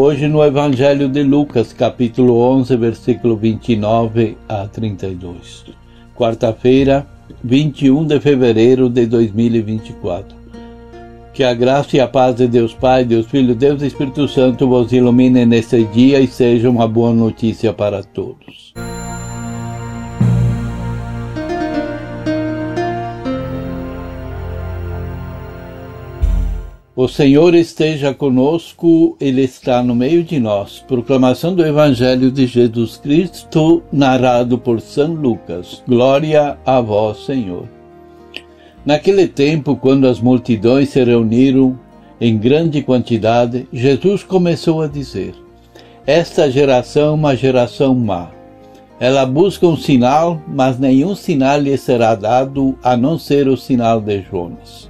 hoje no Evangelho de Lucas, capítulo 11, versículo 29 a 32. Quarta-feira, 21 de fevereiro de 2024. Que a graça e a paz de Deus Pai, Deus Filho, Deus Espírito Santo vos ilumine neste dia e seja uma boa notícia para todos. O Senhor esteja conosco, Ele está no meio de nós. Proclamação do Evangelho de Jesus Cristo, narrado por São Lucas. Glória a vós, Senhor. Naquele tempo, quando as multidões se reuniram em grande quantidade, Jesus começou a dizer: Esta geração é uma geração má. Ela busca um sinal, mas nenhum sinal lhe será dado a não ser o sinal de Jonas.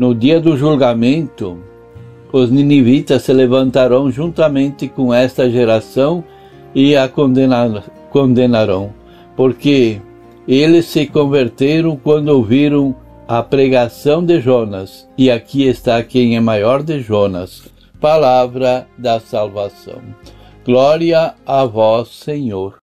no dia do julgamento, os ninivitas se levantarão juntamente com esta geração e a condenarão, porque eles se converteram quando ouviram a pregação de Jonas, e aqui está quem é maior de Jonas. Palavra da salvação. Glória a vós, Senhor.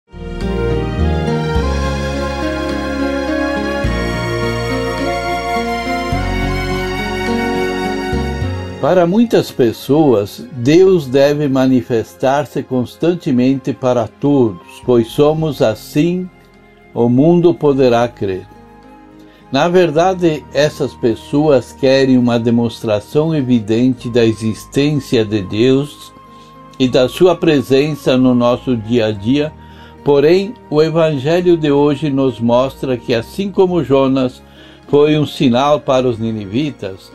Para muitas pessoas, Deus deve manifestar-se constantemente para todos, pois somos assim, o mundo poderá crer. Na verdade, essas pessoas querem uma demonstração evidente da existência de Deus e da sua presença no nosso dia a dia, porém, o Evangelho de hoje nos mostra que, assim como Jonas foi um sinal para os ninivitas,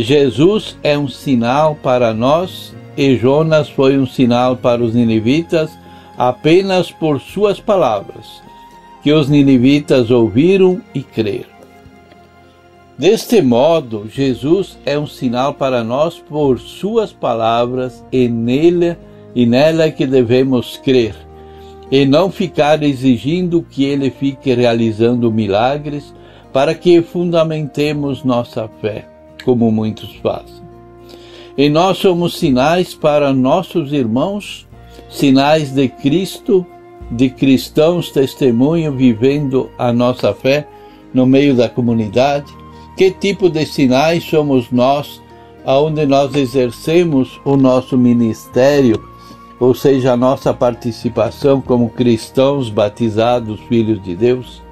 Jesus é um sinal para nós e Jonas foi um sinal para os ninivitas apenas por suas palavras, que os ninivitas ouviram e creram. Deste modo, Jesus é um sinal para nós por suas palavras e nele e nela que devemos crer, e não ficar exigindo que ele fique realizando milagres para que fundamentemos nossa fé como muitos fazem. E nós somos sinais para nossos irmãos, sinais de Cristo, de cristãos testemunho vivendo a nossa fé no meio da comunidade. Que tipo de sinais somos nós, aonde nós exercemos o nosso ministério, ou seja, a nossa participação como cristãos batizados, filhos de Deus?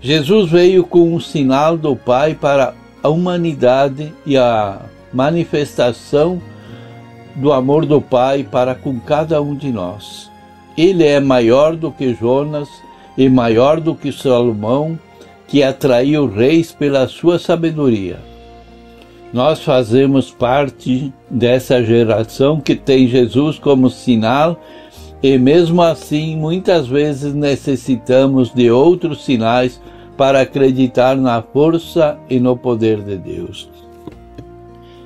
Jesus veio com um sinal do Pai para a humanidade e a manifestação do amor do Pai para com cada um de nós. Ele é maior do que Jonas e maior do que Salomão, que atraiu reis pela sua sabedoria. Nós fazemos parte dessa geração que tem Jesus como sinal e, mesmo assim, muitas vezes necessitamos de outros sinais para acreditar na força e no poder de Deus.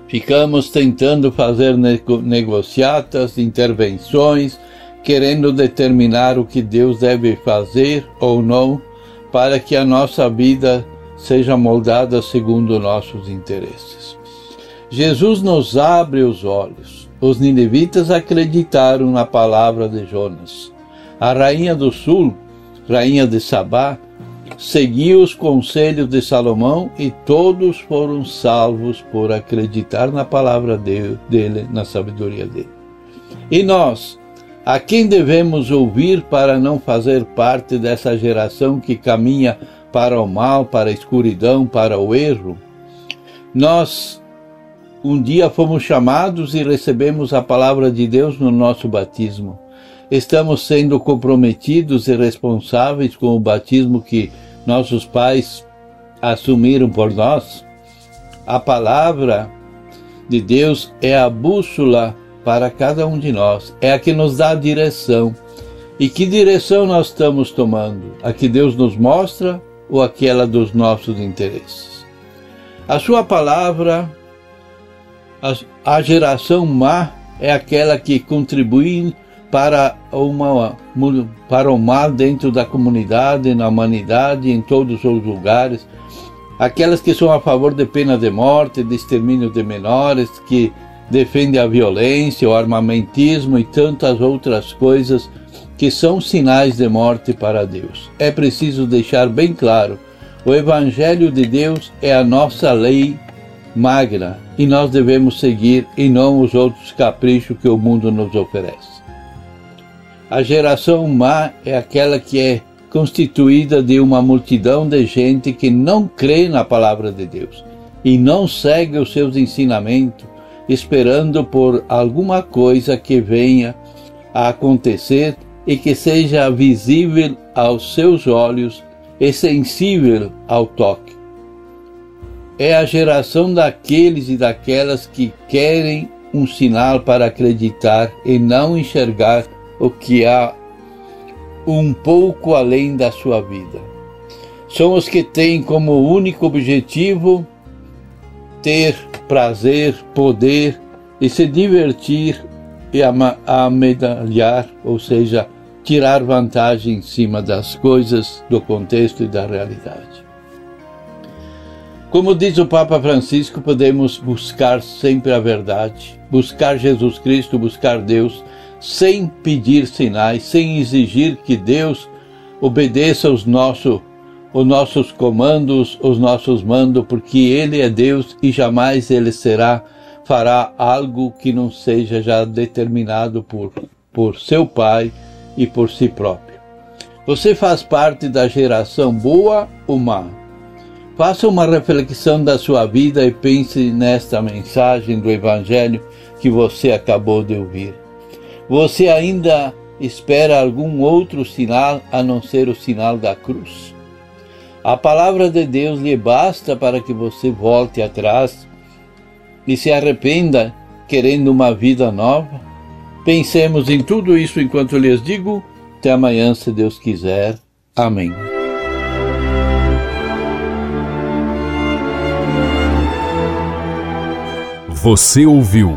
Ficamos tentando fazer negociatas, intervenções, querendo determinar o que Deus deve fazer ou não para que a nossa vida seja moldada segundo nossos interesses. Jesus nos abre os olhos. Os ninivitas acreditaram na palavra de Jonas. A rainha do sul, rainha de Sabá, seguiu os conselhos de Salomão e todos foram salvos por acreditar na palavra dele, na sabedoria dele. E nós, A quem devemos ouvir para não fazer parte dessa geração que caminha para o mal, para a escuridão, para o erro? Nós um dia fomos chamados e recebemos a palavra de Deus no nosso batismo. Estamos sendo comprometidos e responsáveis com o batismo que nossos pais assumiram por nós? A palavra de Deus é a bússola para cada um de nós, é a que nos dá a direção. E que direção nós estamos tomando? A que Deus nos mostra ou aquela dos nossos interesses? A sua palavra, a, geração má é aquela que contribui para, uma, para o mal dentro da comunidade, na humanidade, em todos os lugares. Aquelas que são a favor de pena de morte, de extermínio de menores, que defende a violência, o armamentismo e tantas outras coisas que são sinais de morte para Deus. É preciso deixar bem claro: o Evangelho de Deus é a nossa lei magra e nós devemos seguir e não os outros caprichos que o mundo nos oferece. A geração má é aquela que é constituída de uma multidão de gente que não crê na palavra de Deus e não segue os seus ensinamentos esperando por alguma coisa que venha a acontecer e que seja visível aos seus olhos e sensível ao toque. É a geração daqueles e daquelas que querem um sinal para acreditar e não enxergar o que há um pouco além da sua vida. São os que têm como único objetivo ter prazer, poder e se divertir e amedalhar, ou seja, tirar vantagem em cima das coisas, do contexto e da realidade. Como diz o Papa Francisco, podemos buscar sempre a verdade, buscar Jesus Cristo, buscar Deus, sem pedir sinais, sem exigir que Deus obedeça os nossos os nossos comandos, os nossos mandos, porque Ele é Deus e jamais Ele será, fará algo que não seja já determinado por, por seu Pai e por si próprio. Você faz parte da geração boa ou má? Faça uma reflexão da sua vida e pense nesta mensagem do Evangelho que você acabou de ouvir. Você ainda espera algum outro sinal a não ser o sinal da cruz? A palavra de Deus lhe basta para que você volte atrás e se arrependa querendo uma vida nova? Pensemos em tudo isso enquanto lhes digo. Até amanhã, se Deus quiser. Amém. Você ouviu